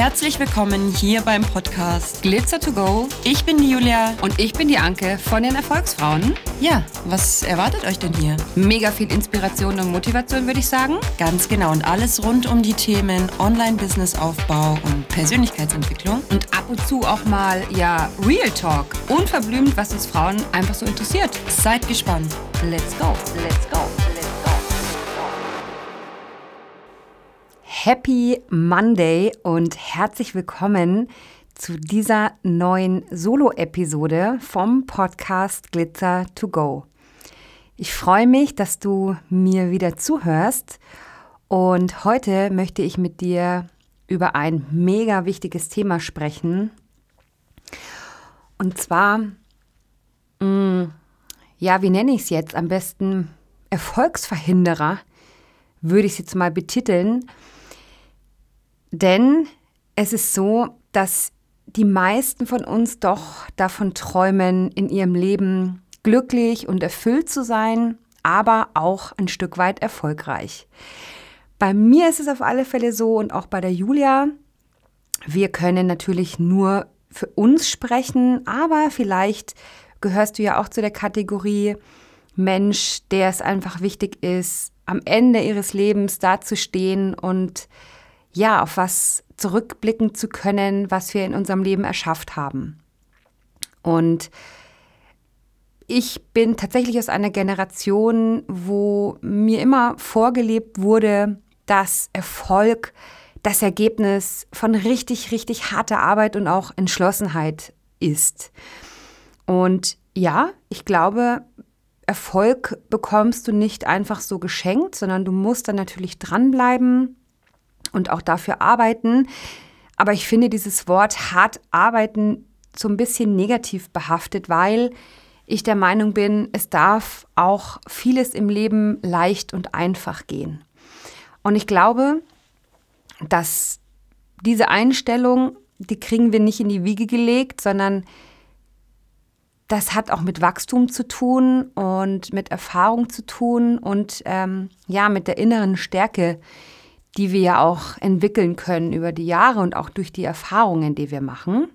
Herzlich willkommen hier beim Podcast Glitzer to Go. Ich bin die Julia. Und ich bin die Anke von den Erfolgsfrauen. Ja, was erwartet euch denn hier? Mega viel Inspiration und Motivation, würde ich sagen. Ganz genau. Und alles rund um die Themen Online-Business-Aufbau und Persönlichkeitsentwicklung. Und ab und zu auch mal, ja, Real Talk. Unverblümt, was uns Frauen einfach so interessiert. Seid gespannt. Let's go. Let's go. Happy Monday und herzlich willkommen zu dieser neuen Solo-Episode vom Podcast Glitzer to Go. Ich freue mich, dass du mir wieder zuhörst und heute möchte ich mit dir über ein mega wichtiges Thema sprechen. Und zwar, mh, mm, ja, wie nenne ich es jetzt? Am besten Erfolgsverhinderer würde ich es jetzt mal betiteln. Denn es ist so, dass die meisten von uns doch davon träumen, in ihrem Leben glücklich und erfüllt zu sein, aber auch ein Stück weit erfolgreich. Bei mir ist es auf alle Fälle so und auch bei der Julia. Wir können natürlich nur für uns sprechen, aber vielleicht gehörst du ja auch zu der Kategorie Mensch, der es einfach wichtig ist, am Ende ihres Lebens dazustehen und ja, auf was zurückblicken zu können, was wir in unserem Leben erschafft haben. Und ich bin tatsächlich aus einer Generation, wo mir immer vorgelebt wurde, dass Erfolg das Ergebnis von richtig, richtig harter Arbeit und auch Entschlossenheit ist. Und ja, ich glaube, Erfolg bekommst du nicht einfach so geschenkt, sondern du musst dann natürlich dranbleiben, und auch dafür arbeiten. Aber ich finde dieses Wort hart arbeiten so ein bisschen negativ behaftet, weil ich der Meinung bin, es darf auch vieles im Leben leicht und einfach gehen. Und ich glaube, dass diese Einstellung, die kriegen wir nicht in die Wiege gelegt, sondern das hat auch mit Wachstum zu tun und mit Erfahrung zu tun und ähm, ja, mit der inneren Stärke, die wir ja auch entwickeln können über die Jahre und auch durch die Erfahrungen, die wir machen.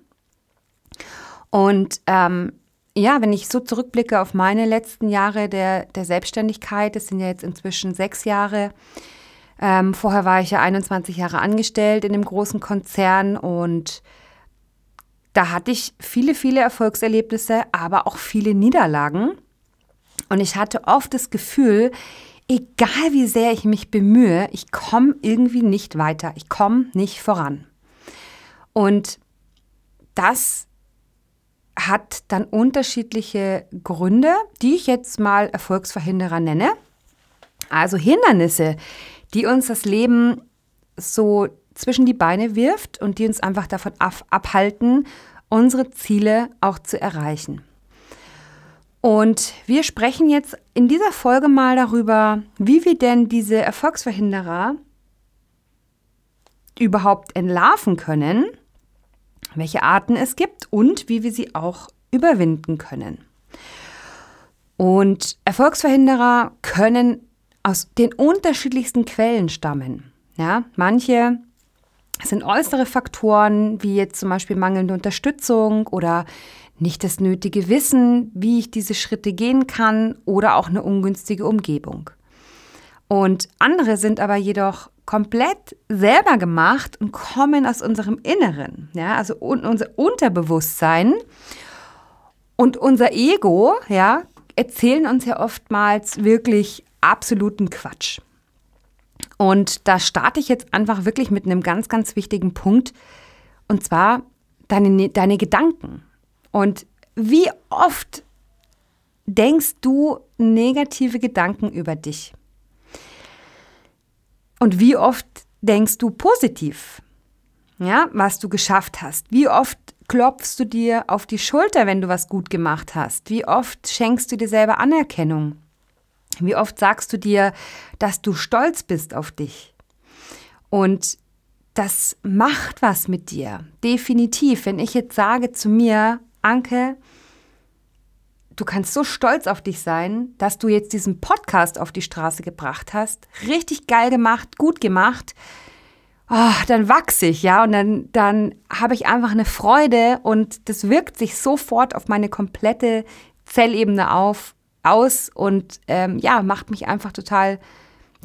Und ähm, ja, wenn ich so zurückblicke auf meine letzten Jahre der, der Selbstständigkeit, das sind ja jetzt inzwischen sechs Jahre. Ähm, vorher war ich ja 21 Jahre angestellt in einem großen Konzern und da hatte ich viele, viele Erfolgserlebnisse, aber auch viele Niederlagen. Und ich hatte oft das Gefühl, egal wie sehr ich mich bemühe, ich komme irgendwie nicht weiter. Ich komme nicht voran. Und das hat dann unterschiedliche Gründe, die ich jetzt mal Erfolgsverhinderer nenne. Also Hindernisse, die uns das Leben so zwischen die Beine wirft und die uns einfach davon abhalten, unsere Ziele auch zu erreichen. Und wir sprechen jetzt in dieser Folge mal darüber, wie wir denn diese Erfolgsverhinderer überhaupt entlarven können, welche Arten es gibt und wie wir sie auch überwinden können. Und Erfolgsverhinderer können aus den unterschiedlichsten Quellen stammen. Ja, manche sind äußere Faktoren, wie jetzt zum Beispiel mangelnde Unterstützung oder nicht das nötige Wissen, wie ich diese Schritte gehen kann oder auch eine ungünstige Umgebung. Und andere sind aber jedoch komplett selber gemacht und kommen aus unserem Inneren, ja, also unser Unterbewusstsein und unser Ego, ja, erzählen uns ja oftmals wirklich absoluten Quatsch. Und da starte ich jetzt einfach wirklich mit einem ganz, ganz wichtigen Punkt, und zwar deine, deine Gedanken. Und wie oft denkst du negative Gedanken über dich? Und wie oft denkst du positiv? Ja, was du geschafft hast? Wie oft klopfst du dir auf die Schulter, wenn du was gut gemacht hast? Wie oft schenkst du dir selber Anerkennung? Wie oft sagst du dir, dass du stolz bist auf dich? Und das macht was mit dir. Definitiv. Wenn ich jetzt sage zu mir, Anke, du kannst so stolz auf dich sein, dass du jetzt diesen Podcast auf die Straße gebracht hast. Richtig geil gemacht, gut gemacht. oh, dann wachse ich, ja, und dann, dann habe ich einfach eine Freude und das wirkt sich sofort auf meine komplette Zellebene auf, aus und ähm, ja, macht mich einfach total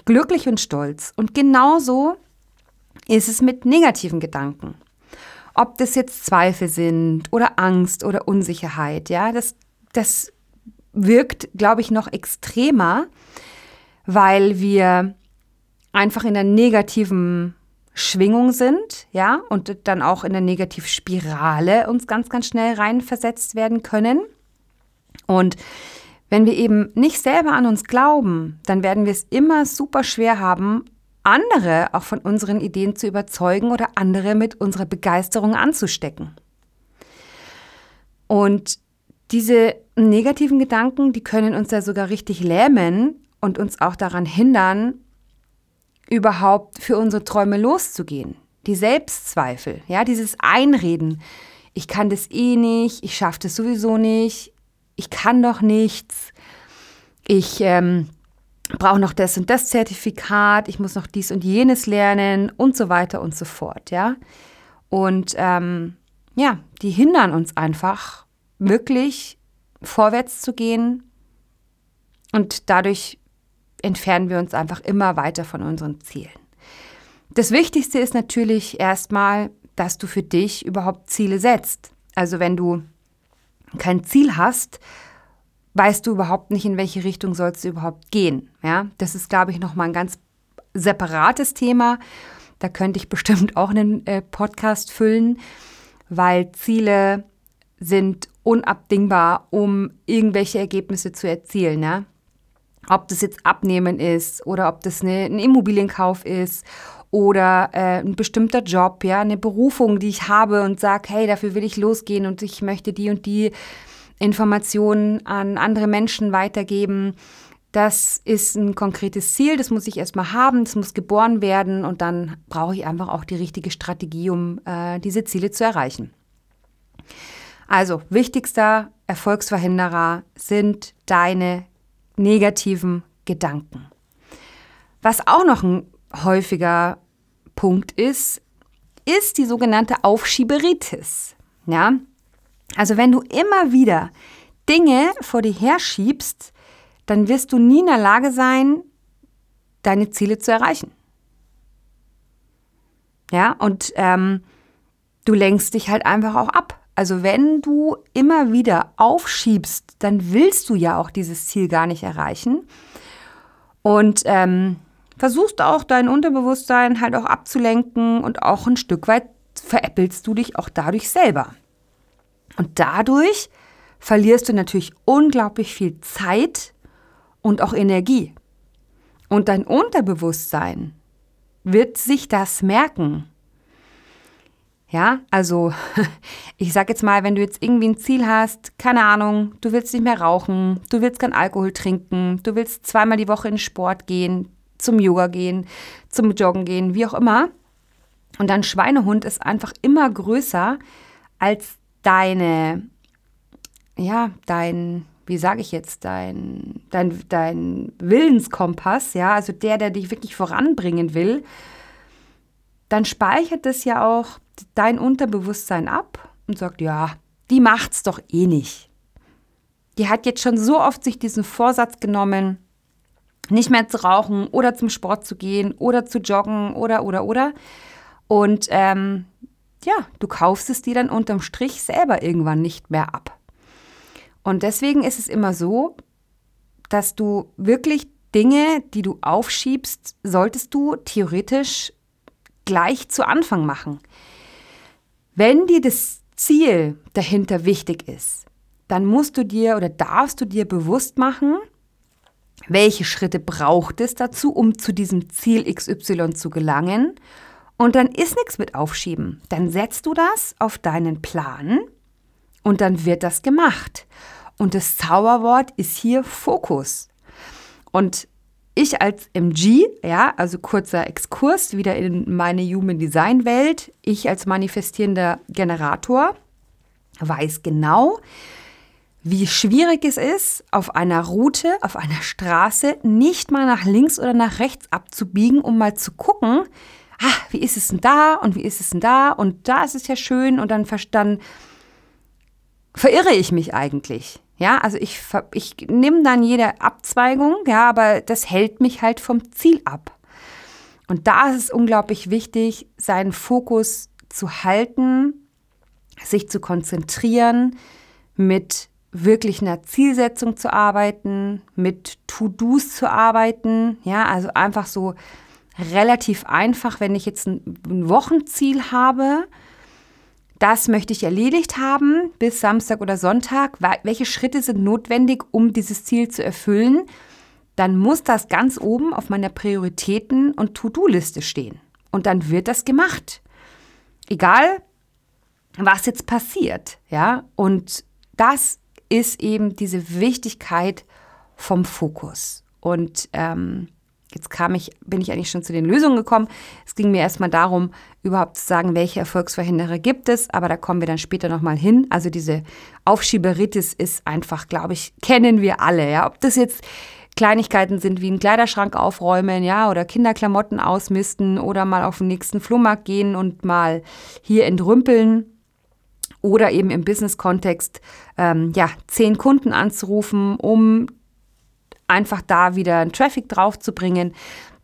glücklich und stolz. Und genauso ist es mit negativen Gedanken. Ob das jetzt Zweifel sind oder Angst oder Unsicherheit, ja, das, das wirkt, glaube ich, noch extremer, weil wir einfach in der negativen Schwingung sind, ja, und dann auch in der Negativspirale uns ganz, ganz schnell reinversetzt werden können. Und wenn wir eben nicht selber an uns glauben, dann werden wir es immer super schwer haben, andere auch von unseren Ideen zu überzeugen oder andere mit unserer Begeisterung anzustecken. Und diese negativen Gedanken, die können uns ja sogar richtig lähmen und uns auch daran hindern, überhaupt für unsere Träume loszugehen. Die Selbstzweifel, ja, dieses Einreden. Ich kann das eh nicht, ich schaffe das sowieso nicht, ich kann doch nichts, ich ähm, brauche noch das und das Zertifikat, ich muss noch dies und jenes lernen und so weiter und so fort, ja. Und ähm, ja, die hindern uns einfach, wirklich vorwärts zu gehen und dadurch entfernen wir uns einfach immer weiter von unseren Zielen. Das Wichtigste ist natürlich erstmal, dass du für dich überhaupt Ziele setzt. Also wenn du kein Ziel hast, weißt du überhaupt nicht, in welche Richtung sollst du überhaupt gehen. Ja, das ist, glaube ich, nochmal ein ganz separates Thema. Da könnte ich bestimmt auch einen äh, Podcast füllen, weil Ziele sind unabdingbar, um irgendwelche Ergebnisse zu erzielen. Ja? Ob das jetzt Abnehmen ist oder ob das eine, ein Immobilienkauf ist oder äh, ein bestimmter Job, ja, eine Berufung, die ich habe und sage, hey, dafür will ich losgehen und ich möchte die und die Informationen an andere Menschen weitergeben. Das ist ein konkretes Ziel, das muss ich erstmal haben, das muss geboren werden und dann brauche ich einfach auch die richtige Strategie, um äh, diese Ziele zu erreichen. Also, wichtigster Erfolgsverhinderer sind deine negativen Gedanken. Was auch noch ein häufiger Punkt ist, ist die sogenannte Aufschieberitis. Ja? Also wenn du immer wieder Dinge vor dir herschiebst, dann wirst du nie in der Lage sein, deine Ziele zu erreichen. Ja, und ähm, du lenkst dich halt einfach auch ab. Also wenn du immer wieder aufschiebst, dann willst du ja auch dieses Ziel gar nicht erreichen. Und ähm, versuchst auch dein Unterbewusstsein halt auch abzulenken und auch ein Stück weit veräppelst du dich auch dadurch selber. Und dadurch verlierst du natürlich unglaublich viel Zeit und auch Energie. Und dein Unterbewusstsein wird sich das merken. Ja, also ich sag jetzt mal, wenn du jetzt irgendwie ein Ziel hast, keine Ahnung, du willst nicht mehr rauchen, du willst kein Alkohol trinken, du willst zweimal die Woche in Sport gehen, zum Yoga gehen, zum Joggen gehen, wie auch immer. Und dein Schweinehund ist einfach immer größer als deine, ja, dein, wie sage ich jetzt, dein, dein, dein Willenskompass, ja, also der, der dich wirklich voranbringen will, dann speichert es ja auch dein Unterbewusstsein ab und sagt, ja, die macht's doch eh nicht. Die hat jetzt schon so oft sich diesen Vorsatz genommen, nicht mehr zu rauchen oder zum Sport zu gehen oder zu joggen oder oder oder. Und ähm, ja, du kaufst es dir dann unterm Strich selber irgendwann nicht mehr ab. Und deswegen ist es immer so, dass du wirklich Dinge, die du aufschiebst, solltest du theoretisch gleich zu Anfang machen. Wenn dir das Ziel dahinter wichtig ist, dann musst du dir oder darfst du dir bewusst machen, welche Schritte braucht es dazu, um zu diesem Ziel XY zu gelangen. Und dann ist nichts mit Aufschieben. Dann setzt du das auf deinen Plan und dann wird das gemacht. Und das Zauberwort ist hier Fokus. Und ich als MG, ja, also kurzer Exkurs wieder in meine Human Design Welt, ich als manifestierender Generator weiß genau, wie schwierig es ist, auf einer Route, auf einer Straße nicht mal nach links oder nach rechts abzubiegen, um mal zu gucken, ah, wie ist es denn da und wie ist es denn da und da ist es ja schön und dann, dann verirre ich mich eigentlich. Ja, also ich, ich nehme dann jede Abzweigung, ja, aber das hält mich halt vom Ziel ab. Und da ist es unglaublich wichtig, seinen Fokus zu halten, sich zu konzentrieren, mit wirklich einer Zielsetzung zu arbeiten, mit To-Dos zu arbeiten, ja, also einfach so relativ einfach, wenn ich jetzt ein Wochenziel habe, das möchte ich erledigt haben bis Samstag oder Sonntag. Welche Schritte sind notwendig, um dieses Ziel zu erfüllen? Dann muss das ganz oben auf meiner Prioritäten- und To-Do-Liste stehen. Und dann wird das gemacht. Egal, was jetzt passiert, ja. Und das ist eben diese Wichtigkeit vom Fokus. Und ähm, Jetzt kam ich, bin ich eigentlich schon zu den Lösungen gekommen. Es ging mir erstmal darum, überhaupt zu sagen, welche Erfolgsverhinderer gibt es, aber da kommen wir dann später nochmal hin. Also diese Aufschieberitis ist einfach, glaube ich, kennen wir alle, ja. Ob das jetzt Kleinigkeiten sind wie einen Kleiderschrank aufräumen, ja, oder Kinderklamotten ausmisten oder mal auf den nächsten Flohmarkt gehen und mal hier entrümpeln oder eben im Business-Kontext ähm, ja, zehn Kunden anzurufen, um einfach da wieder einen Traffic drauf zu bringen,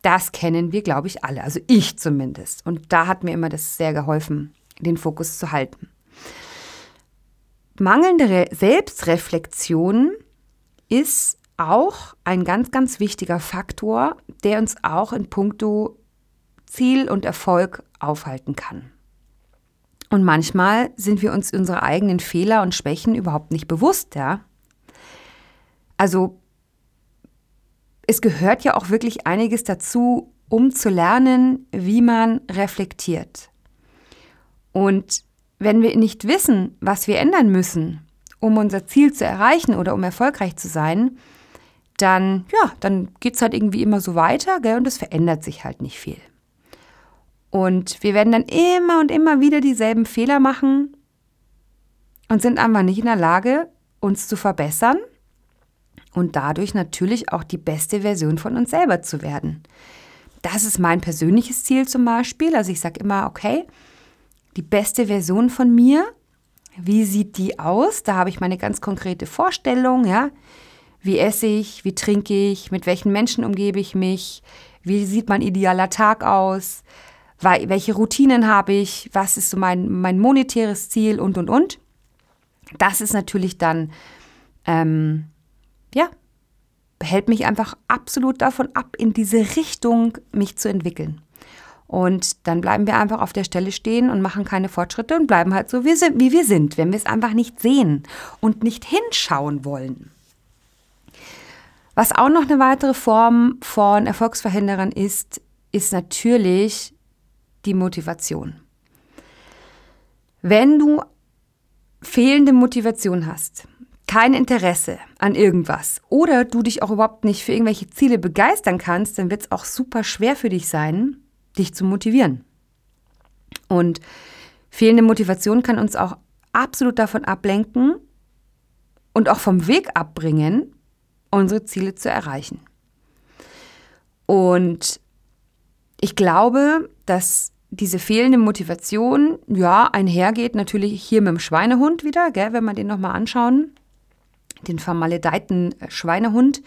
das kennen wir, glaube ich, alle. Also ich zumindest. Und da hat mir immer das sehr geholfen, den Fokus zu halten. Mangelnde Selbstreflexion ist auch ein ganz, ganz wichtiger Faktor, der uns auch in puncto Ziel und Erfolg aufhalten kann. Und manchmal sind wir uns unserer eigenen Fehler und Schwächen überhaupt nicht bewusst, ja. Also es gehört ja auch wirklich einiges dazu, um zu lernen, wie man reflektiert. Und wenn wir nicht wissen, was wir ändern müssen, um unser Ziel zu erreichen oder um erfolgreich zu sein, dann, ja, dann geht es halt irgendwie immer so weiter, gell, und es verändert sich halt nicht viel. Und wir werden dann immer und immer wieder dieselben Fehler machen und sind einfach nicht in der Lage, uns zu verbessern und dadurch natürlich auch die beste Version von uns selber zu werden. Das ist mein persönliches Ziel zum Beispiel. Also ich sage immer, okay, die beste Version von mir, wie sieht die aus? Da habe ich meine ganz konkrete Vorstellung, ja. Wie esse ich, wie trinke ich, mit welchen Menschen umgebe ich mich, wie sieht mein idealer Tag aus, welche Routinen habe ich, was ist so mein, mein monetäres Ziel und, und, und. Das ist natürlich dann ähm, ja, hält mich einfach absolut davon ab, in diese Richtung mich zu entwickeln. Und dann bleiben wir einfach auf der Stelle stehen und machen keine Fortschritte und bleiben halt so, wie, wir sind, wenn wir es einfach nicht sehen und nicht hinschauen wollen. Was auch noch eine weitere Form von Erfolgsverhinderern ist, ist natürlich die Motivation. Wenn du fehlende Motivation hast, kein Interesse an irgendwas oder du dich auch überhaupt nicht für irgendwelche Ziele begeistern kannst, dann wird es auch super schwer für dich sein, dich zu motivieren. Und fehlende Motivation kann uns auch absolut davon ablenken und auch vom Weg abbringen, unsere Ziele zu erreichen. Und ich glaube, dass diese fehlende Motivation ja einhergeht natürlich hier mit dem Schweinehund wieder, gell, wenn wir den nochmal anschauen den vermaledeiten Schweinehund,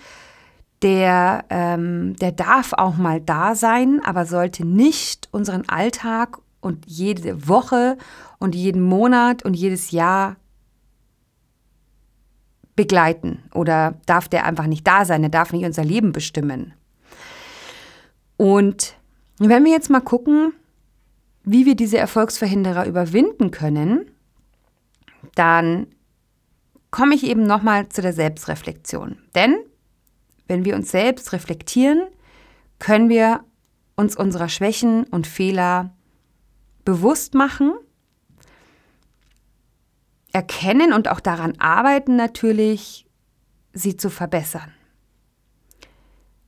der, ähm, der darf auch mal da sein, aber sollte nicht unseren Alltag und jede Woche und jeden Monat und jedes Jahr begleiten. Oder darf der einfach nicht da sein, er darf nicht unser Leben bestimmen. Und wenn wir jetzt mal gucken, wie wir diese Erfolgsverhinderer überwinden können, dann komme ich eben nochmal zu der Selbstreflexion. Denn wenn wir uns selbst reflektieren, können wir uns unserer Schwächen und Fehler bewusst machen, erkennen und auch daran arbeiten natürlich, sie zu verbessern.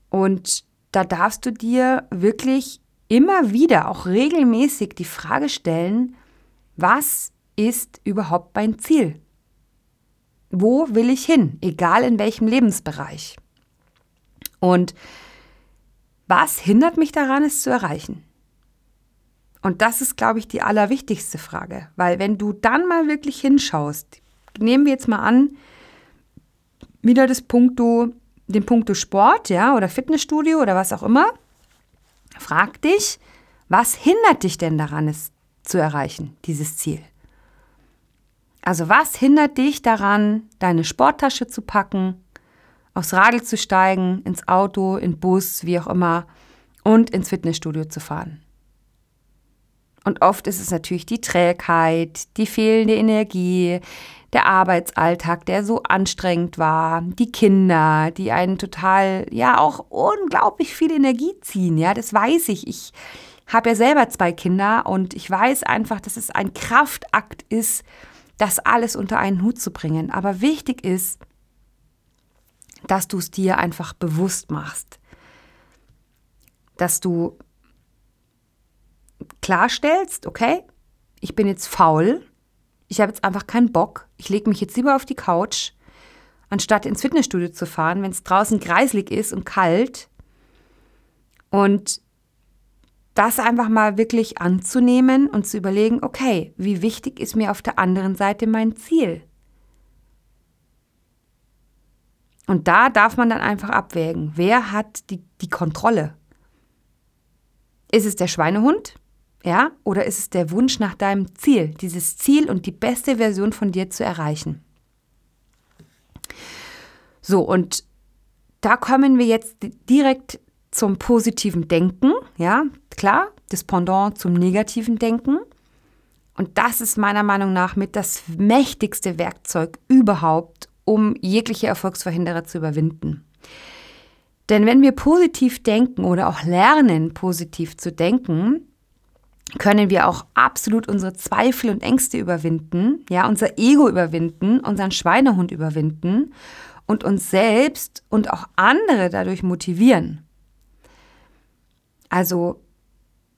Und da darfst du dir wirklich immer wieder, auch regelmäßig die Frage stellen, was ist überhaupt mein Ziel? Wo will ich hin, egal in welchem Lebensbereich? Und was hindert mich daran, es zu erreichen? Und das ist, glaube ich, die allerwichtigste Frage. Weil wenn du dann mal wirklich hinschaust, nehmen wir jetzt mal an, wieder das Punkto, den Punkto Sport, ja, oder Fitnessstudio oder was auch immer, frag dich, was hindert dich denn daran, es zu erreichen, dieses Ziel? Also was hindert dich daran, deine Sporttasche zu packen, aufs Radl zu steigen, ins Auto, in Bus, wie auch immer, und ins Fitnessstudio zu fahren? Und oft ist es natürlich die Trägheit, die fehlende Energie, der Arbeitsalltag, der so anstrengend war, die Kinder, die einen total, ja, auch unglaublich viel Energie ziehen. Ja, das weiß ich. Ich habe ja selber zwei Kinder und ich weiß einfach, dass es ein Kraftakt ist, das alles unter einen Hut zu bringen. Aber wichtig ist, dass du es dir einfach bewusst machst. Dass du klarstellst, okay, ich bin jetzt faul, ich habe jetzt einfach keinen Bock, ich lege mich jetzt lieber auf die Couch, anstatt ins Fitnessstudio zu fahren, wenn es draußen kreislig ist und kalt. Und das einfach mal wirklich anzunehmen und zu überlegen, okay, wie wichtig ist mir auf der anderen Seite mein Ziel? Und da darf man dann einfach abwägen, wer hat die, die Kontrolle? Ist es der Schweinehund? Ja? Oder ist es der Wunsch nach deinem Ziel, dieses Ziel und die beste Version von dir zu erreichen? So, und da kommen wir jetzt direkt zum positiven Denken, ja, klar, das Pendant zum negativen Denken. Und das ist meiner Meinung nach mit das mächtigste Werkzeug überhaupt, um jegliche Erfolgsverhinderer zu überwinden. Denn wenn wir positiv denken oder auch lernen, positiv zu denken, können wir auch absolut unsere Zweifel und Ängste überwinden, ja, unser Ego überwinden, unseren Schweinehund überwinden und uns selbst und auch andere dadurch motivieren. Also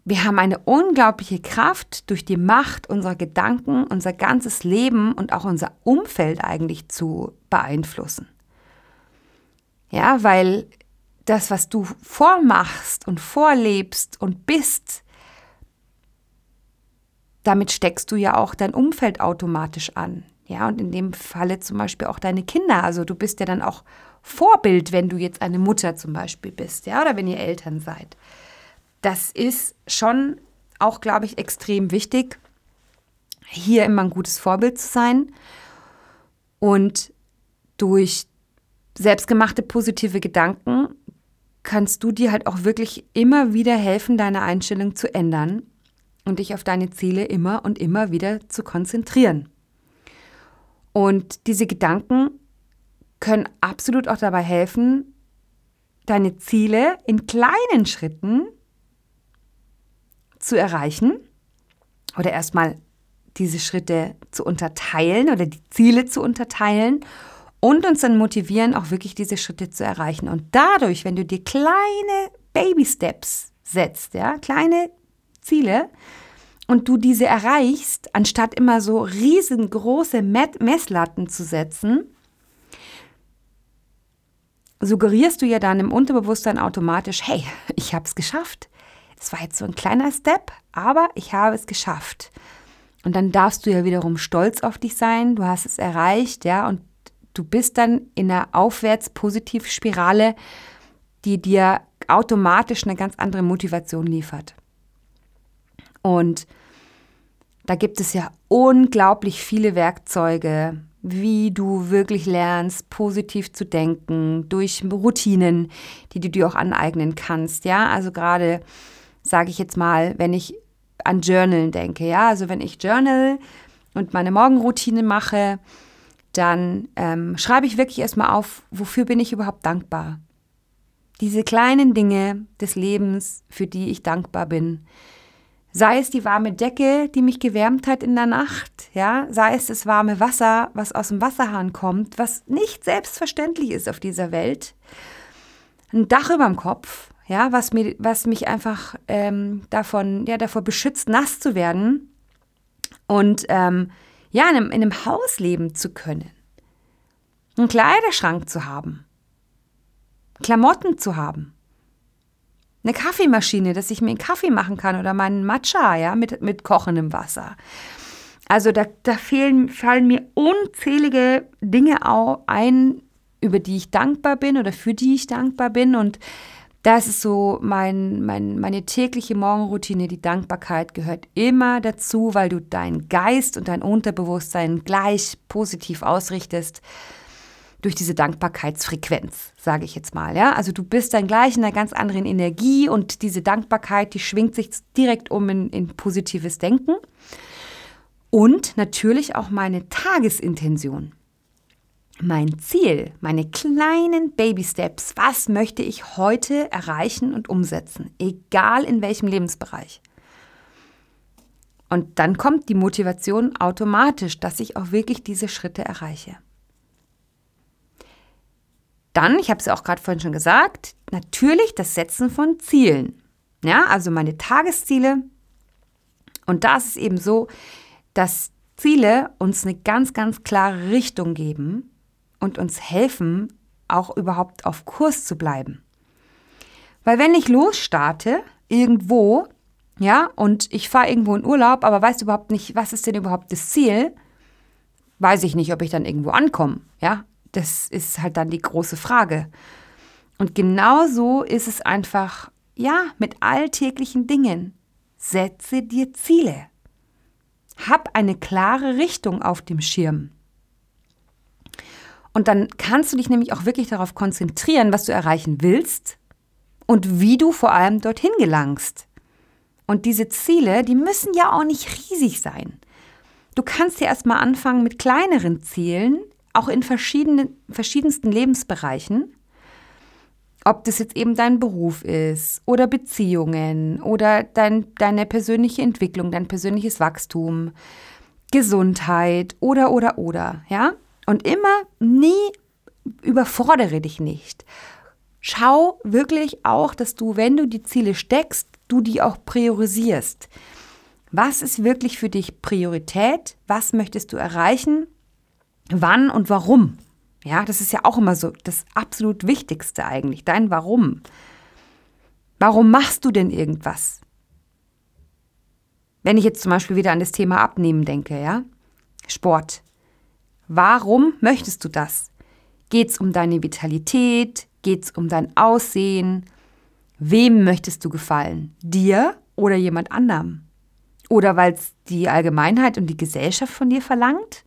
wir haben eine unglaubliche Kraft durch die Macht unserer Gedanken, unser ganzes Leben und auch unser Umfeld eigentlich zu beeinflussen. Ja, weil das, was du vormachst und vorlebst und bist, damit steckst du ja auch dein Umfeld automatisch an. Ja, und in dem Falle zum Beispiel auch deine Kinder. Also du bist ja dann auch Vorbild, wenn du jetzt eine Mutter zum Beispiel bist, ja, oder wenn ihr Eltern seid. Das ist schon auch, glaube ich, extrem wichtig, hier immer ein gutes Vorbild zu sein und durch selbstgemachte positive Gedanken kannst du dir halt auch wirklich immer wieder helfen, deine Einstellung zu ändern und dich auf deine Ziele immer und immer wieder zu konzentrieren. Und diese Gedanken können absolut auch dabei helfen, deine Ziele in kleinen Schritten zu erreichen oder erstmal diese Schritte zu unterteilen oder die Ziele zu unterteilen und uns dann motivieren, auch wirklich diese Schritte zu erreichen. Und dadurch, wenn du dir kleine Baby Steps setzt, ja, kleine Ziele und du diese erreichst, anstatt immer so riesengroße Messlatten zu setzen, suggerierst du ja dann im Unterbewusstsein automatisch, hey, ich habe es geschafft. Es war jetzt so ein kleiner Step, aber ich habe es geschafft. Und dann darfst du ja wiederum stolz auf dich sein, du hast es erreicht, ja, und du bist dann in einer Aufwärts-Positiv-Spirale, die dir automatisch eine ganz andere Motivation liefert. Und da gibt es ja unglaublich viele Werkzeuge, wie du wirklich lernst, positiv zu denken, durch Routinen, die du dir auch aneignen kannst. Ja, also gerade sage ich jetzt mal, wenn ich an Journalen denke. Ja, also wenn ich Journal und meine Morgenroutine mache, dann ähm, schreibe ich wirklich erstmal auf, wofür bin ich überhaupt dankbar. Diese kleinen Dinge des Lebens, für die ich dankbar bin, Sei es die warme Decke, die mich gewärmt hat in der Nacht, ja, sei es das warme Wasser, was aus dem Wasserhahn kommt, was nicht selbstverständlich ist auf dieser Welt. Ein Dach über dem Kopf, ja, was, mir, was mich einfach ähm, davon, ja, davor beschützt, nass zu werden und ähm, ja, in einem, in einem Haus leben zu können. Einen Kleiderschrank zu haben. Klamotten zu haben. eine Kaffeemaschine, dass ich mir einen Kaffee machen kann oder meinen Matcha, ja, mit, mit kochendem Wasser. Also da, da fehlen, fallen mir unzählige Dinge ein, über die ich dankbar bin oder für die ich dankbar bin. Und das ist so mein, mein, meine tägliche Morgenroutine. Die Dankbarkeit gehört immer dazu, weil du deinen Geist und dein Unterbewusstsein gleich positiv ausrichtest durch diese Dankbarkeitsfrequenz, sage ich jetzt mal. Ja? Also du bist dann gleich in einer ganz anderen Energie und diese Dankbarkeit, die schwingt sich direkt um in, in positives Denken. Und natürlich auch meine Tagesintention. Mein Ziel, meine kleinen Baby Steps, was möchte ich heute erreichen und umsetzen, egal in welchem Lebensbereich. Und dann kommt die Motivation automatisch, dass ich auch wirklich diese Schritte erreiche. Dann, ich habe es ja auch gerade vorhin schon gesagt, natürlich das Setzen von Zielen. Ja, also meine Tagesziele. Und da ist es eben so, dass Ziele uns eine ganz, ganz klare Richtung geben und uns helfen, auch überhaupt auf Kurs zu bleiben. Weil wenn ich losstarte, irgendwo, ja, und ich fahre irgendwo in Urlaub, aber weiß überhaupt nicht, was ist denn überhaupt das Ziel, weiß ich nicht, ob ich dann irgendwo ankomme, ja. Das ist halt dann die große Frage. Und genau so ist es einfach, ja, mit alltäglichen Dingen. Setze dir Ziele. Hab eine klare Richtung auf dem Schirm. Und dann kannst du dich nämlich auch wirklich darauf konzentrieren, was du erreichen willst und wie du vor allem dorthin gelangst. Und diese Ziele, die müssen ja auch nicht riesig sein. Du kannst ja erstmal anfangen mit kleineren Zielen, auch in verschiedenen, verschiedensten Lebensbereichen. Ob das jetzt eben dein Beruf ist oder Beziehungen oder dein, deine persönliche Entwicklung, dein persönliches Wachstum, Gesundheit oder, oder, oder, ja? Und immer nie überfordere dich nicht. Schau wirklich auch, dass du, wenn du die Ziele steckst, du die auch priorisierst. Was ist wirklich für dich Priorität? Was möchtest du erreichen? wann und warum. Ja, das ist ja auch immer so das absolut Wichtigste eigentlich, dein Warum. Warum machst du denn irgendwas? Wenn ich jetzt zum Beispiel wieder an das Thema Abnehmen denke, ja? Sport. Warum möchtest du das? Geht es um deine Vitalität? Geht es um dein Aussehen? Wem möchtest du gefallen? Dir oder jemand anderem? Oder weil es die Allgemeinheit und die Gesellschaft von dir verlangt?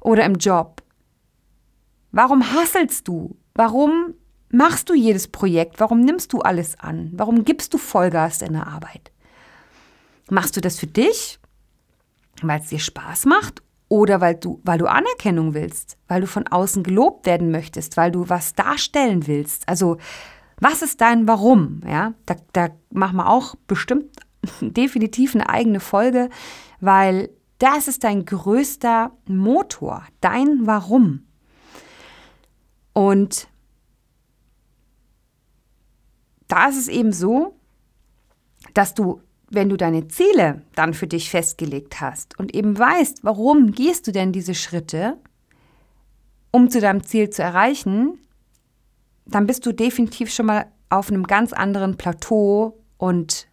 oder im Job? Warum hasselst du? Warum machst du jedes Projekt? Warum nimmst du alles an? Warum gibst du Vollgas in der Arbeit? Machst du das für dich, weil es dir Spaß macht oder weil du, weil du Anerkennung willst, weil du von außen gelobt werden möchtest, weil du was darstellen willst? Also, was ist dein Warum? Ja, da, da machen wir auch bestimmt definitiv eine eigene Folge, weil das ist dein größter Motor, dein Warum. Und da ist es eben so, dass du, wenn du deine Ziele dann für dich festgelegt hast und eben weißt, warum gehst du denn diese Schritte, um zu deinem Ziel zu erreichen, dann bist du definitiv schon mal auf einem ganz anderen Plateau und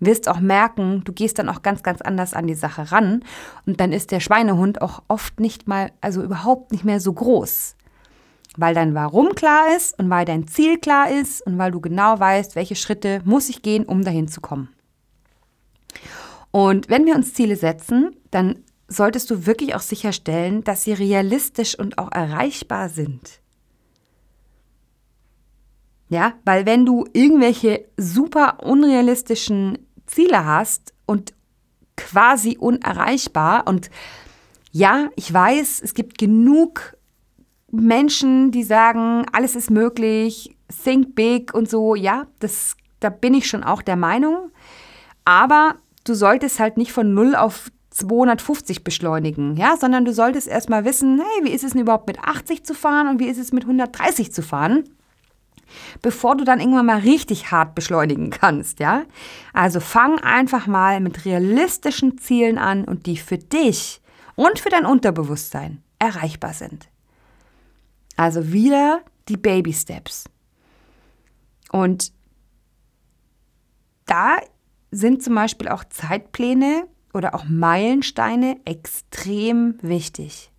wirst auch merken, du gehst dann auch ganz, ganz anders an die Sache ran. Und dann ist der Schweinehund auch oft nicht mal, also überhaupt nicht mehr so groß. Weil dein Warum klar ist und weil dein Ziel klar ist und weil du genau weißt, welche Schritte muss ich gehen, um dahin zu kommen. Und wenn wir uns Ziele setzen, dann solltest du wirklich auch sicherstellen, dass sie realistisch und auch erreichbar sind. Ja, weil wenn du irgendwelche super unrealistischen Ziele hast und quasi unerreichbar. Und ja, ich weiß, es gibt genug Menschen, die sagen, alles ist möglich, think big und so. Ja, das, da bin ich schon auch der Meinung. Aber du solltest halt nicht von 0 auf 250 beschleunigen, ja, sondern du solltest erstmal wissen, hey, wie ist es denn überhaupt mit 80 zu fahren und wie ist es mit 130 zu fahren? bevor du dann irgendwann mal richtig hart beschleunigen kannst, ja? Also fang einfach mal mit realistischen Zielen an und die für dich und für dein Unterbewusstsein erreichbar sind. Also wieder die Baby Steps. Und da sind zum Beispiel auch Zeitpläne oder auch Meilensteine extrem wichtig.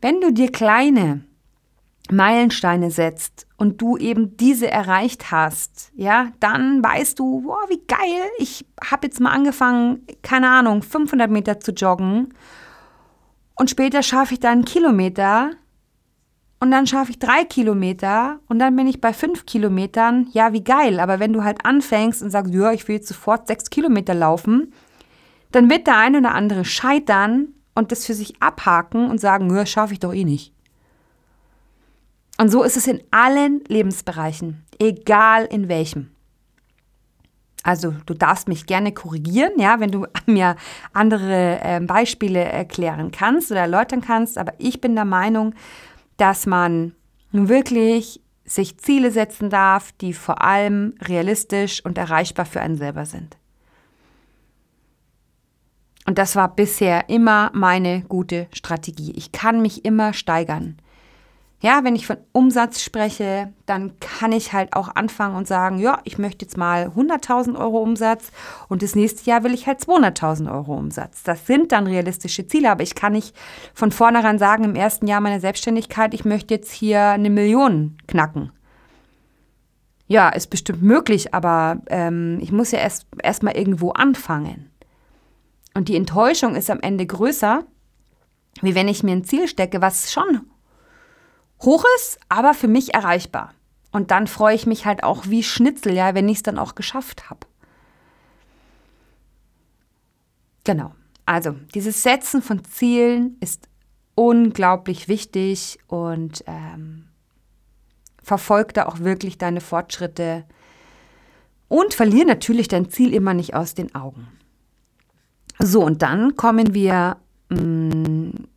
Wenn du dir kleine Meilensteine setzt und du eben diese erreicht hast, ja, dann weißt du, wow, wie geil, ich habe jetzt mal angefangen, keine Ahnung, 500 Meter zu joggen und später schaffe ich dann einen Kilometer und dann schaffe ich drei Kilometer und dann bin ich bei fünf Kilometern, ja, wie geil, aber wenn du halt anfängst und sagst, ja, ich will jetzt sofort sechs Kilometer laufen, dann wird der eine oder andere scheitern und das für sich abhaken und sagen, ja, schaffe ich doch eh nicht. Und so ist es in allen Lebensbereichen, egal in welchem. Also du darfst mich gerne korrigieren, ja, wenn du mir andere äh, Beispiele erklären kannst oder erläutern kannst, aber ich bin der Meinung, dass man wirklich sich Ziele setzen darf, die vor allem realistisch und erreichbar für einen selber sind. Und das war bisher immer meine gute Strategie. Ich kann mich immer steigern. Ja, wenn ich von Umsatz spreche, dann kann ich halt auch anfangen und sagen, ja, ich möchte jetzt mal 100.000 Euro Umsatz und das nächste Jahr will ich halt 200.000 Euro Umsatz. Das sind dann realistische Ziele, aber ich kann nicht von vornherein sagen, im ersten Jahr meiner Selbstständigkeit, ich möchte jetzt hier eine Million knacken. Ja, ist bestimmt möglich, aber ähm, ich muss ja erst, mal irgendwo anfangen. Und die Enttäuschung ist am Ende größer, wie wenn ich mir ein Ziel stecke, was schon hoch ist, aber für mich erreichbar. Und dann freue ich mich halt auch wie Schnitzel, ja, wenn ich es dann auch geschafft habe. Genau. Also, dieses Setzen von Zielen ist unglaublich wichtig und ähm, verfolg da auch wirklich deine Fortschritte und verliere natürlich dein Ziel immer nicht aus den Augen. So, und dann kommen wir mh, mm,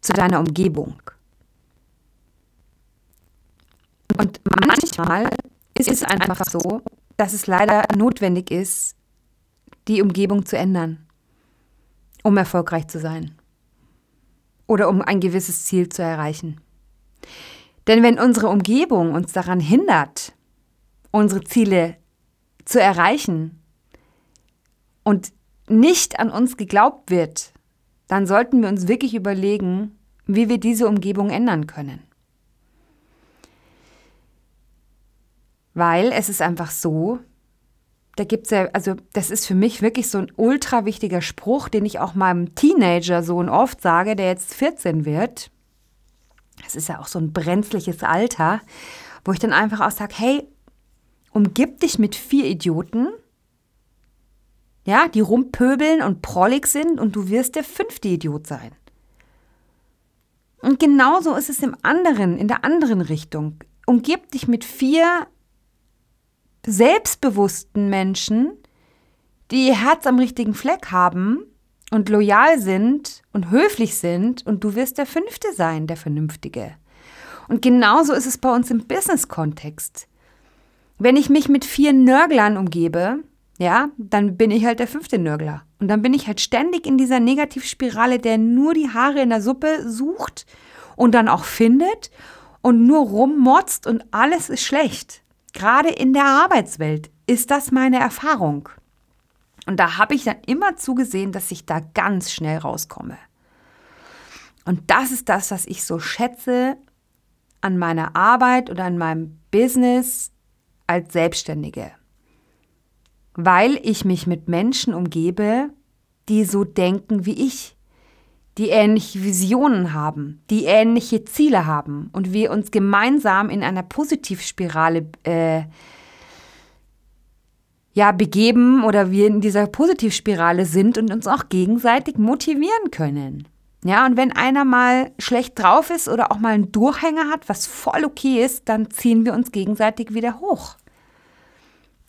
zu deiner Umgebung. Und manchmal ist es einfach so, dass es leider notwendig ist, die Umgebung zu ändern, um erfolgreich zu sein oder um ein gewisses Ziel zu erreichen. Denn wenn unsere Umgebung uns daran hindert, unsere Ziele zu erreichen und nicht an uns geglaubt wird, dann sollten wir uns wirklich überlegen, wie wir diese Umgebung ändern können. Weil es ist einfach so, da gibt es ja, also das ist für mich wirklich so ein ultra wichtiger Spruch, den ich auch meinem Teenager-Sohn oft sage, der jetzt 14 wird. Das ist ja auch so ein brenzliches Alter, wo ich dann einfach auch sage, hey, umgib dich mit vier Idioten, ja, die rumpöbeln und prollig sind und du wirst der fünfte Idiot sein. Und genauso ist es im anderen, in der anderen Richtung. Umgib dich mit vier selbstbewussten Menschen, die ihr Herz am richtigen Fleck haben und loyal sind und höflich sind und du wirst der Fünfte sein, der Vernünftige. Und genauso ist es bei uns im Business-Kontext. Wenn ich mich mit vier Nörglern umgebe, ja, dann bin ich halt der fünfte Nörgler. Und dann bin ich halt ständig in dieser Negativspirale, der nur die Haare in der Suppe sucht und dann auch findet und nur rummotzt und alles ist schlecht. Gerade in der Arbeitswelt ist das meine Erfahrung. Und da habe ich dann immer zugesehen, dass ich da ganz schnell rauskomme. Und das ist das, was ich so schätze an meiner Arbeit oder an meinem Business als Selbstständige. Weil ich mich mit Menschen umgebe, die so denken wie ich, die ähnliche Visionen haben, die ähnliche Ziele haben und wir uns gemeinsam in einer Positivspirale äh, ja, begeben oder wir in dieser Positivspirale sind und uns auch gegenseitig motivieren können. Ja, und wenn einer mal schlecht drauf ist oder auch mal einen Durchhänger hat, was voll okay ist, dann ziehen wir uns gegenseitig wieder hoch.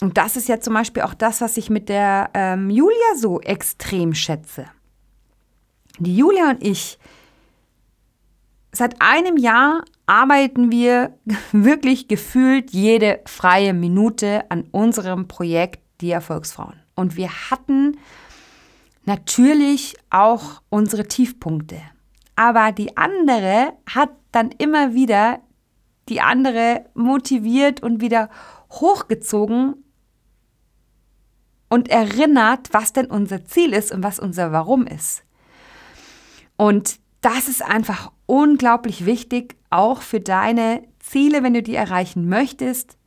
Und das ist ja zum Beispiel auch das, was ich mit der ähm, Julia so extrem schätze. Die Julia und ich, seit einem Jahr arbeiten wir wirklich gefühlt jede freie Minute an unserem Projekt Die Erfolgsfrauen. Und wir hatten natürlich auch unsere Tiefpunkte. Aber die andere hat dann immer wieder die andere motiviert und wieder hochgezogen und erinnert, was denn unser Ziel ist und was unser Warum ist. Und das ist einfach unglaublich wichtig, auch für deine Ziele, wenn du die erreichen möchtest,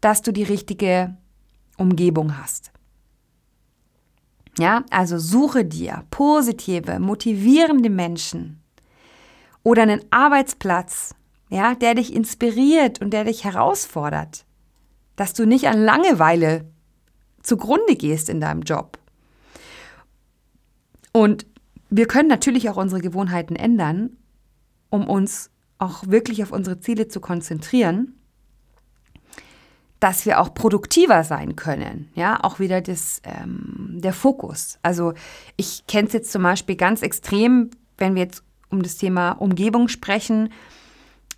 dass du die richtige Umgebung hast. Ja, also suche dir positive, motivierende Menschen oder einen Arbeitsplatz, ja, der dich inspiriert und der dich herausfordert, dass du nicht an Langeweile zugrunde gehst in deinem Job. Und wir können natürlich auch unsere Gewohnheiten ändern, um uns auch wirklich auf unsere Ziele zu konzentrieren, dass wir auch produktiver sein können. Ja, auch wieder das, ähm, der Fokus. Also ich kenne es jetzt zum Beispiel ganz extrem, wenn wir jetzt um das Thema Umgebung sprechen.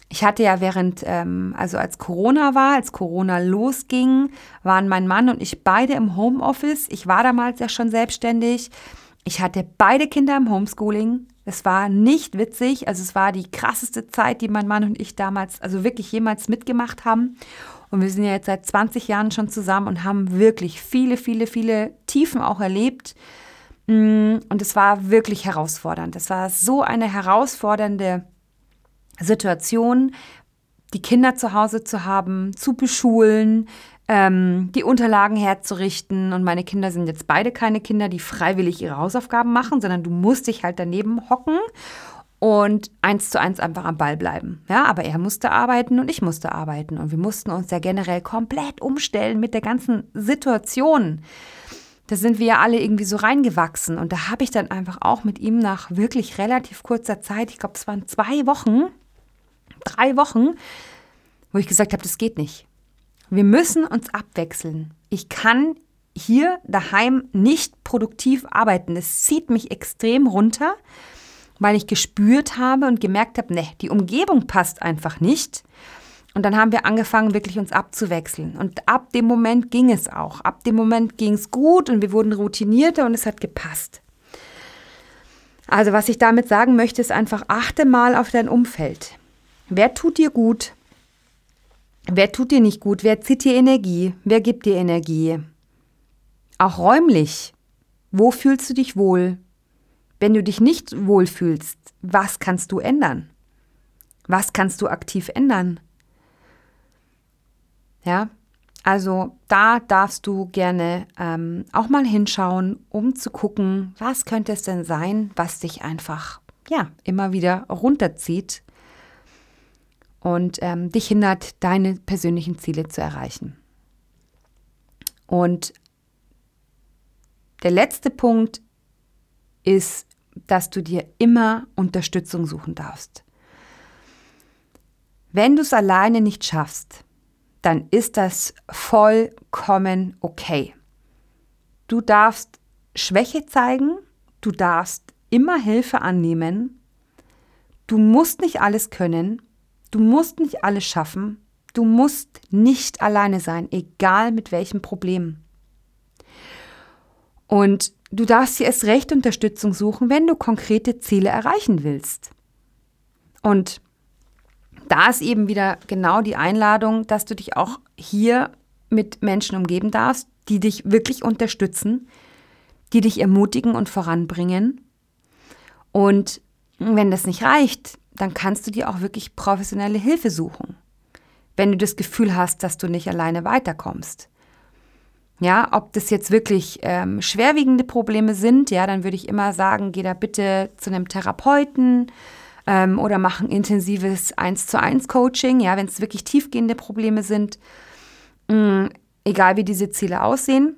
Ich hatte ja während, ähm, also als Corona war, als Corona losging, waren mein Mann und ich beide im Homeoffice. Ich war damals ja schon selbstständig. Ich hatte beide Kinder im Homeschooling. Es war nicht witzig. Also es war die krasseste Zeit, die mein Mann und ich damals, also wirklich jemals mitgemacht haben. Und wir sind ja jetzt seit 20 Jahren schon zusammen und haben wirklich viele, viele, viele Tiefen auch erlebt. Mm, und es war wirklich herausfordernd. Es war so eine herausfordernde Situation, die Kinder zu Hause zu haben, zu beschulen, ähm, die Unterlagen herzurichten. Und meine Kinder sind jetzt beide keine Kinder, die freiwillig ihre Hausaufgaben machen, sondern du musst dich halt daneben hocken und eins zu eins einfach am Ball bleiben. Ja, aber er musste arbeiten und ich musste arbeiten. Und wir mussten uns ja generell komplett umstellen mit der ganzen Situation da sind wir ja alle irgendwie so reingewachsen. Und da habe ich dann einfach auch mit ihm nach wirklich relativ kurzer Zeit, ich glaube, es waren zwei Wochen, drei Wochen, wo ich gesagt habe, das geht nicht. Wir müssen uns abwechseln. Ich kann hier daheim nicht produktiv arbeiten. Es zieht mich extrem runter, weil ich gespürt habe und gemerkt habe, ne, die Umgebung passt einfach nicht. Und dann haben wir angefangen, wirklich uns abzuwechseln. Und ab dem Moment ging es auch. Ab dem Moment ging es gut und wir wurden routinierter und es hat gepasst. Also was ich damit sagen möchte, ist einfach, achte mal auf dein Umfeld. Wer tut dir gut? Wer tut dir nicht gut? Wer zieht dir Energie? Wer gibt dir Energie? Auch räumlich. Wo fühlst du dich wohl? Wenn du dich nicht wohl fühlst, was kannst du ändern? Was kannst du aktiv ändern? Ja, also da darfst du gerne ähm, auch mal hinschauen, um zu gucken, was könnte es denn sein, was dich einfach ja immer wieder runterzieht und ähm, dich hindert, deine persönlichen Ziele zu erreichen. Und der letzte Punkt ist, dass du dir immer Unterstützung suchen darfst. Wenn du es alleine nicht schaffst, dann ist das vollkommen okay. Du darfst Schwäche zeigen, du darfst immer Hilfe annehmen, du musst nicht alles können, du musst nicht alles schaffen, du musst nicht alleine sein, egal mit welchem Problem. Und du darfst dir erst recht Unterstützung suchen, wenn du konkrete Ziele erreichen willst. Und da ist eben wieder genau die Einladung, dass du dich auch hier mit Menschen umgeben darfst, die dich wirklich unterstützen, die dich ermutigen und voranbringen. Und wenn das nicht reicht, dann kannst du dir auch wirklich professionelle Hilfe suchen, wenn du das Gefühl hast, dass du nicht alleine weiterkommst. Ja, ob das jetzt wirklich ähm, schwerwiegende Probleme sind, ja, dann würde ich immer sagen, geh da bitte zu einem Therapeuten, ähm, oder machen intensives 1 zu 1 Coaching, ja, wenn es wirklich tiefgehende Probleme sind, mh, mm, egal wie diese Ziele aussehen.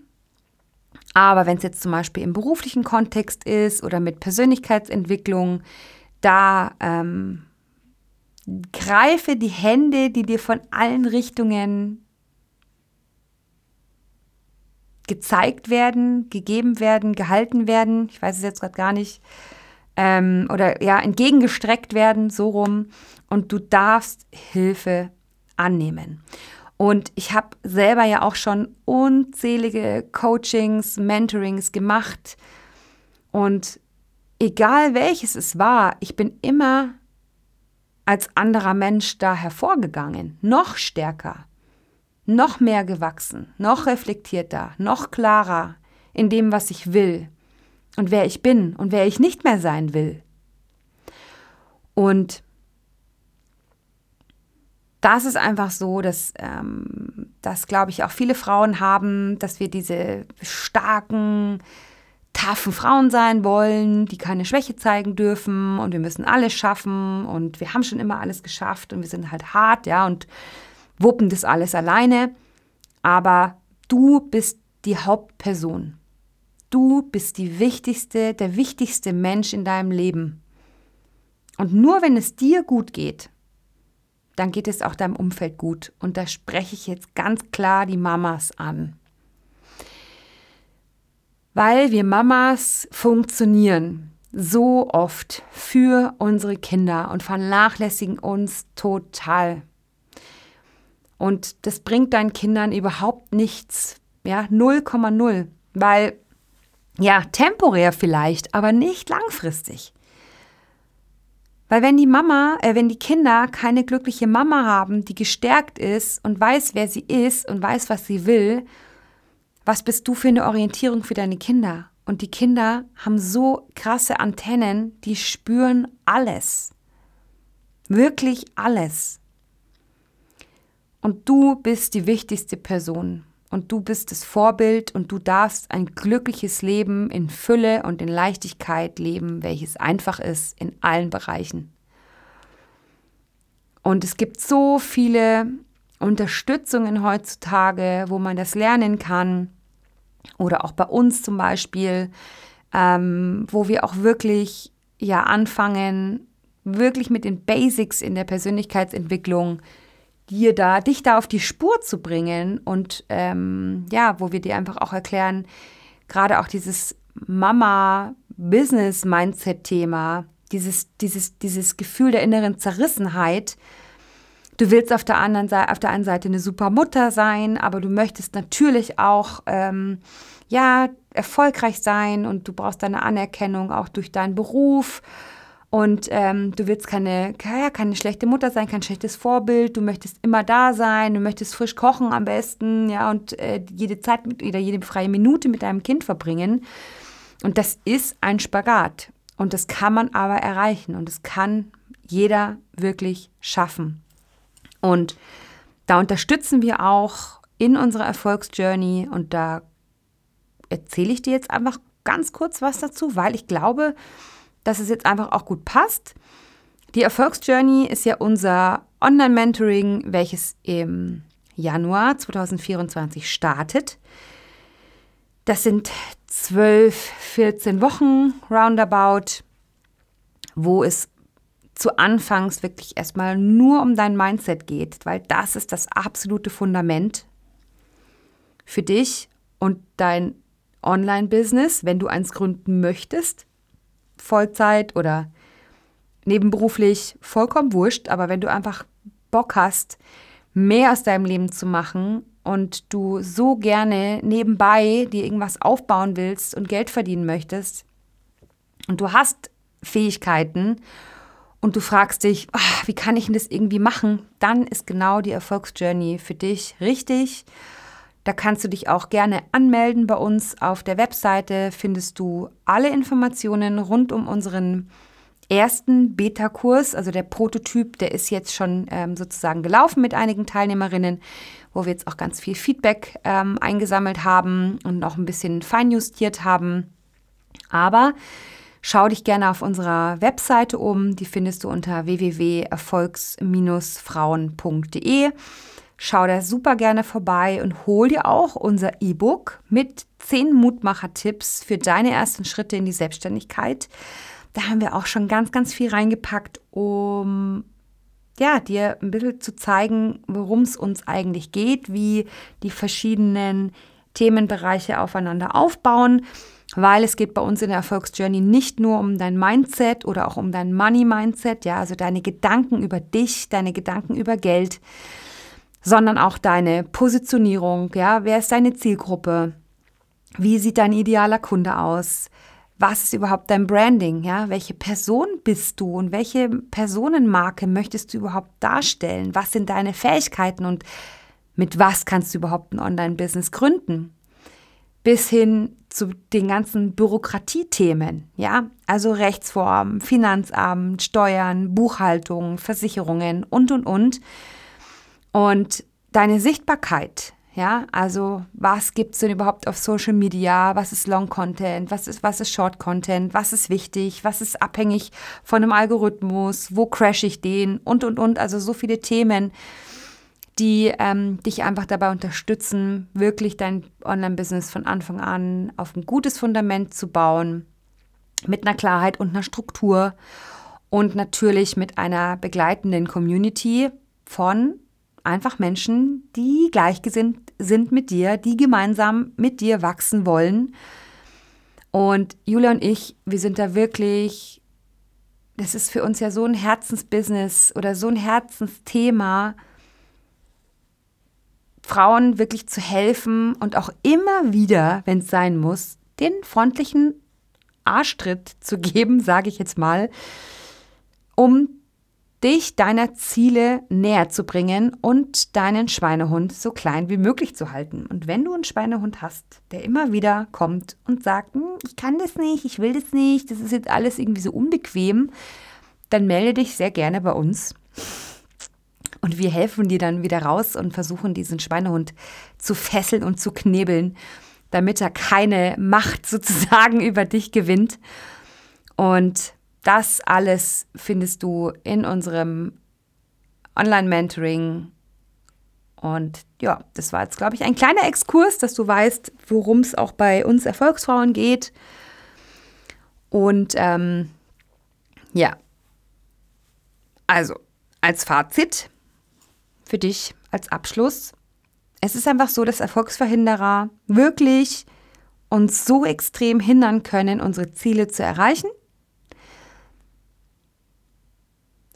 Aber wenn es jetzt zum Beispiel im beruflichen Kontext ist oder mit Persönlichkeitsentwicklung, da ähm, greife die Hände, die dir von allen Richtungen gezeigt werden, gegeben werden, gehalten werden. Ich weiß es jetzt gerade gar nicht ähm, oder ja, entgegengestreckt werden, so rum. Und du darfst Hilfe annehmen. Und ich habe selber ja auch schon unzählige Coachings, Mentorings gemacht. Und egal welches es war, ich bin immer als anderer Mensch da hervorgegangen, noch stärker. noch mehr gewachsen, noch reflektierter, noch klarer in dem, was ich will und wer ich bin und wer ich nicht mehr sein will. Und das ist einfach so, dass ähm, das, glaube ich, auch viele Frauen haben, dass wir diese starken, taffen Frauen sein wollen, die keine Schwäche zeigen dürfen und wir müssen alles schaffen und wir haben schon immer alles geschafft und wir sind halt hart, ja, und wuppen das alles alleine. Aber du bist die Hauptperson. Du bist die wichtigste, der wichtigste Mensch in deinem Leben. Und nur wenn es dir gut geht, dann geht es auch deinem Umfeld gut. Und da spreche ich jetzt ganz klar die Mamas an. Weil wir Mamas funktionieren so oft für unsere Kinder und vernachlässigen uns total. Und das bringt deinen Kindern überhaupt nichts, ja, 0,0, weil, ja, temporär vielleicht, aber nicht langfristig. Weil wenn die Mama, äh, wenn die Kinder keine glückliche Mama haben, die gestärkt ist und weiß, wer sie ist und weiß, was sie will, was bist du für eine Orientierung für deine Kinder? Und die Kinder haben so krasse Antennen, die spüren alles. Wirklich alles. Und du bist die wichtigste Person. Und du bist das Vorbild und du darfst ein glückliches Leben in Fülle und in Leichtigkeit leben, welches einfach ist in allen Bereichen. Und es gibt so viele Unterstützungen heutzutage, wo man das lernen kann. Oder auch bei uns zum Beispiel, ähm, wo wir auch wirklich ja anfangen, wirklich mit den Basics in der Persönlichkeitsentwicklung dir da, dich da auf die Spur zu bringen und ähm, ja, wo wir dir einfach auch erklären, gerade auch dieses Mama-Business-Mindset-Thema, dieses, dieses, dieses Gefühl der inneren Zerrissenheit, Du willst auf der anderen Seite, auf der einen Seite eine super Mutter sein, aber du möchtest natürlich auch ähm, ja erfolgreich sein und du brauchst deine Anerkennung auch durch deinen Beruf und ähm, du willst keine, ja, keine schlechte Mutter sein, kein schlechtes Vorbild. Du möchtest immer da sein, du möchtest frisch kochen am besten, ja, und äh, jede Zeit mit, oder jede freie Minute mit deinem Kind verbringen. Und das ist ein Spagat. Und das kann man aber erreichen. Und das kann jeder wirklich schaffen. Und da unterstützen wir auch in unserer Erfolgsjourney und da erzähle ich dir jetzt einfach ganz kurz was dazu, weil ich glaube, dass es jetzt einfach auch gut passt. Die Erfolgsjourney ist ja unser Online-Mentoring, welches im Januar 2024 startet. Das sind 12, 14 Wochen roundabout, wo es zu Anfangs wirklich erstmal nur um dein Mindset geht, weil das ist das absolute Fundament für dich und dein Online-Business, wenn du eins gründen möchtest, Vollzeit oder nebenberuflich, vollkommen wurscht, aber wenn du einfach Bock hast, mehr aus deinem Leben zu machen und du so gerne nebenbei dir irgendwas aufbauen willst und Geld verdienen möchtest und du hast Fähigkeiten und du fragst dich, ach, wie kann ich denn das irgendwie machen, dann ist genau die Erfolgsjourney für dich richtig. Da kannst du dich auch gerne anmelden bei uns. Auf der Webseite findest du alle Informationen rund um unseren ersten Beta-Kurs. Also der Prototyp, der ist jetzt schon ähm, sozusagen gelaufen mit einigen Teilnehmerinnen, wo wir jetzt auch ganz viel Feedback ähm, eingesammelt haben und noch ein bisschen feinjustiert haben. Aber Schau dich gerne auf unserer Webseite um, die findest du unter www.erfolgs-frauen.de. Schau da super gerne vorbei und hol dir auch unser E-Book mit 10 Mutmacher-Tipps für deine ersten Schritte in die Selbstständigkeit. Da haben wir auch schon ganz, ganz viel reingepackt, um ja, dir ein bisschen zu zeigen, worum es uns eigentlich geht, wie die verschiedenen Themenbereiche aufeinander aufbauen weil es geht bei uns in der Erfolgsjourney nicht nur um dein Mindset oder auch um dein Money-Mindset, ja, also deine Gedanken über dich, deine Gedanken über Geld, sondern auch deine Positionierung, ja, wer ist deine Zielgruppe? Wie sieht dein idealer Kunde aus? Was ist überhaupt dein Branding? Ja, welche Person bist du und welche Personenmarke möchtest du überhaupt darstellen? Was sind deine Fähigkeiten und mit was kannst du überhaupt ein Online-Business gründen, bis hin zu den ganzen Bürokratiethemen, ja, also Rechtsform, Finanzamt, Steuern, Buchhaltung, Versicherungen und und und. Und deine Sichtbarkeit, ja, also was gibt es denn überhaupt auf Social Media? Was ist Long Content? Was ist, was ist Short Content? Was ist wichtig? Was ist abhängig von einem Algorithmus? Wo crash ich den? Und, und, und. Also so viele Themen, die ähm, dich einfach dabei unterstützen, wirklich dein Online-Business von Anfang an auf ein gutes Fundament zu bauen, mit einer Klarheit und einer Struktur und natürlich mit einer begleitenden Community von einfach Menschen, die gleichgesinnt sind mit dir, die gemeinsam mit dir wachsen wollen. Und Julia und ich, wir sind da wirklich, das ist für uns ja so ein Herzensbusiness oder so ein Herzensthema, Frauen wirklich zu helfen und auch immer wieder, wenn es sein muss, den freundlichen Arschtritt zu geben, sage ich jetzt mal, um dich deiner Ziele näher zu bringen und deinen Schweinehund so klein wie möglich zu halten. Und wenn du einen Schweinehund hast, der immer wieder kommt und sagt, hm, ich kann das nicht, ich will das nicht, das ist jetzt alles irgendwie so unbequem, dann melde dich sehr gerne bei uns. Und wir helfen dir dann wieder raus und versuchen diesen Schweinehund zu fesseln und zu knebeln, damit er keine Macht sozusagen über dich gewinnt. Und das alles findest du in unserem Online-Mentoring. Und ja, das war jetzt, glaube ich, ein kleiner Exkurs, dass du weißt, worum es auch bei uns Erfolgsfrauen geht. Und ähm, ja, also als Fazit für dich als Abschluss. Es ist einfach so, dass Erfolgsverhinderer wirklich uns so extrem hindern können, unsere Ziele zu erreichen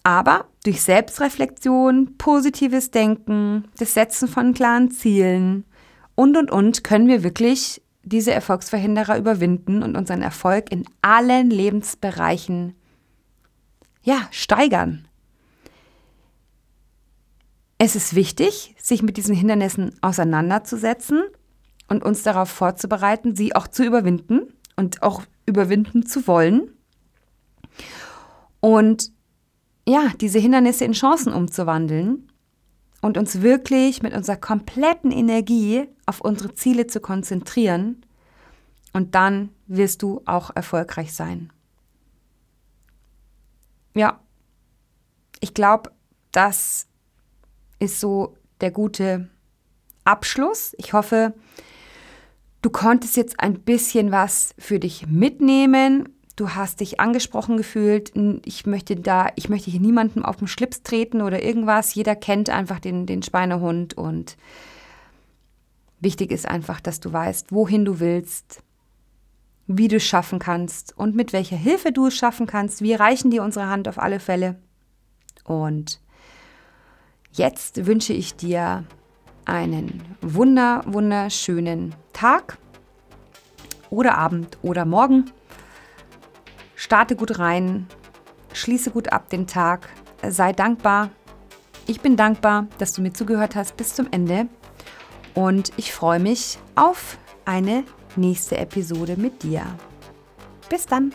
Aber durch Selbstreflexion, positives Denken, das Setzen von klaren Zielen und, und, und können wir wirklich diese Erfolgsverhinderer überwinden und unseren Erfolg in allen Lebensbereichen ja, steigern. Es ist wichtig, sich mit diesen Hindernissen auseinanderzusetzen und uns darauf vorzubereiten, sie auch zu überwinden und auch überwinden zu wollen. Und ja, diese Hindernisse in Chancen umzuwandeln und uns wirklich mit unserer kompletten Energie auf unsere Ziele zu konzentrieren. Und dann wirst du auch erfolgreich sein. Ja, ich glaube, das ist so der gute Abschluss. Ich hoffe, du konntest jetzt ein bisschen was für dich mitnehmen du hast dich angesprochen gefühlt, ich möchte da, ich möchte hier niemandem auf den Schlips treten oder irgendwas. Jeder kennt einfach den, den Schweinehund und wichtig ist einfach, dass du weißt, wohin du willst, wie du es schaffen kannst und mit welcher Hilfe du es schaffen kannst. Wir reichen dir unsere Hand auf alle Fälle. Und jetzt wünsche ich dir einen wunder, wunderschönen Tag oder Abend oder Morgen Starte gut rein, schließe gut ab den Tag, sei dankbar. Ich bin dankbar, dass du mir zugehört hast bis zum Ende und ich freue mich auf eine nächste Episode mit dir. Bis dann!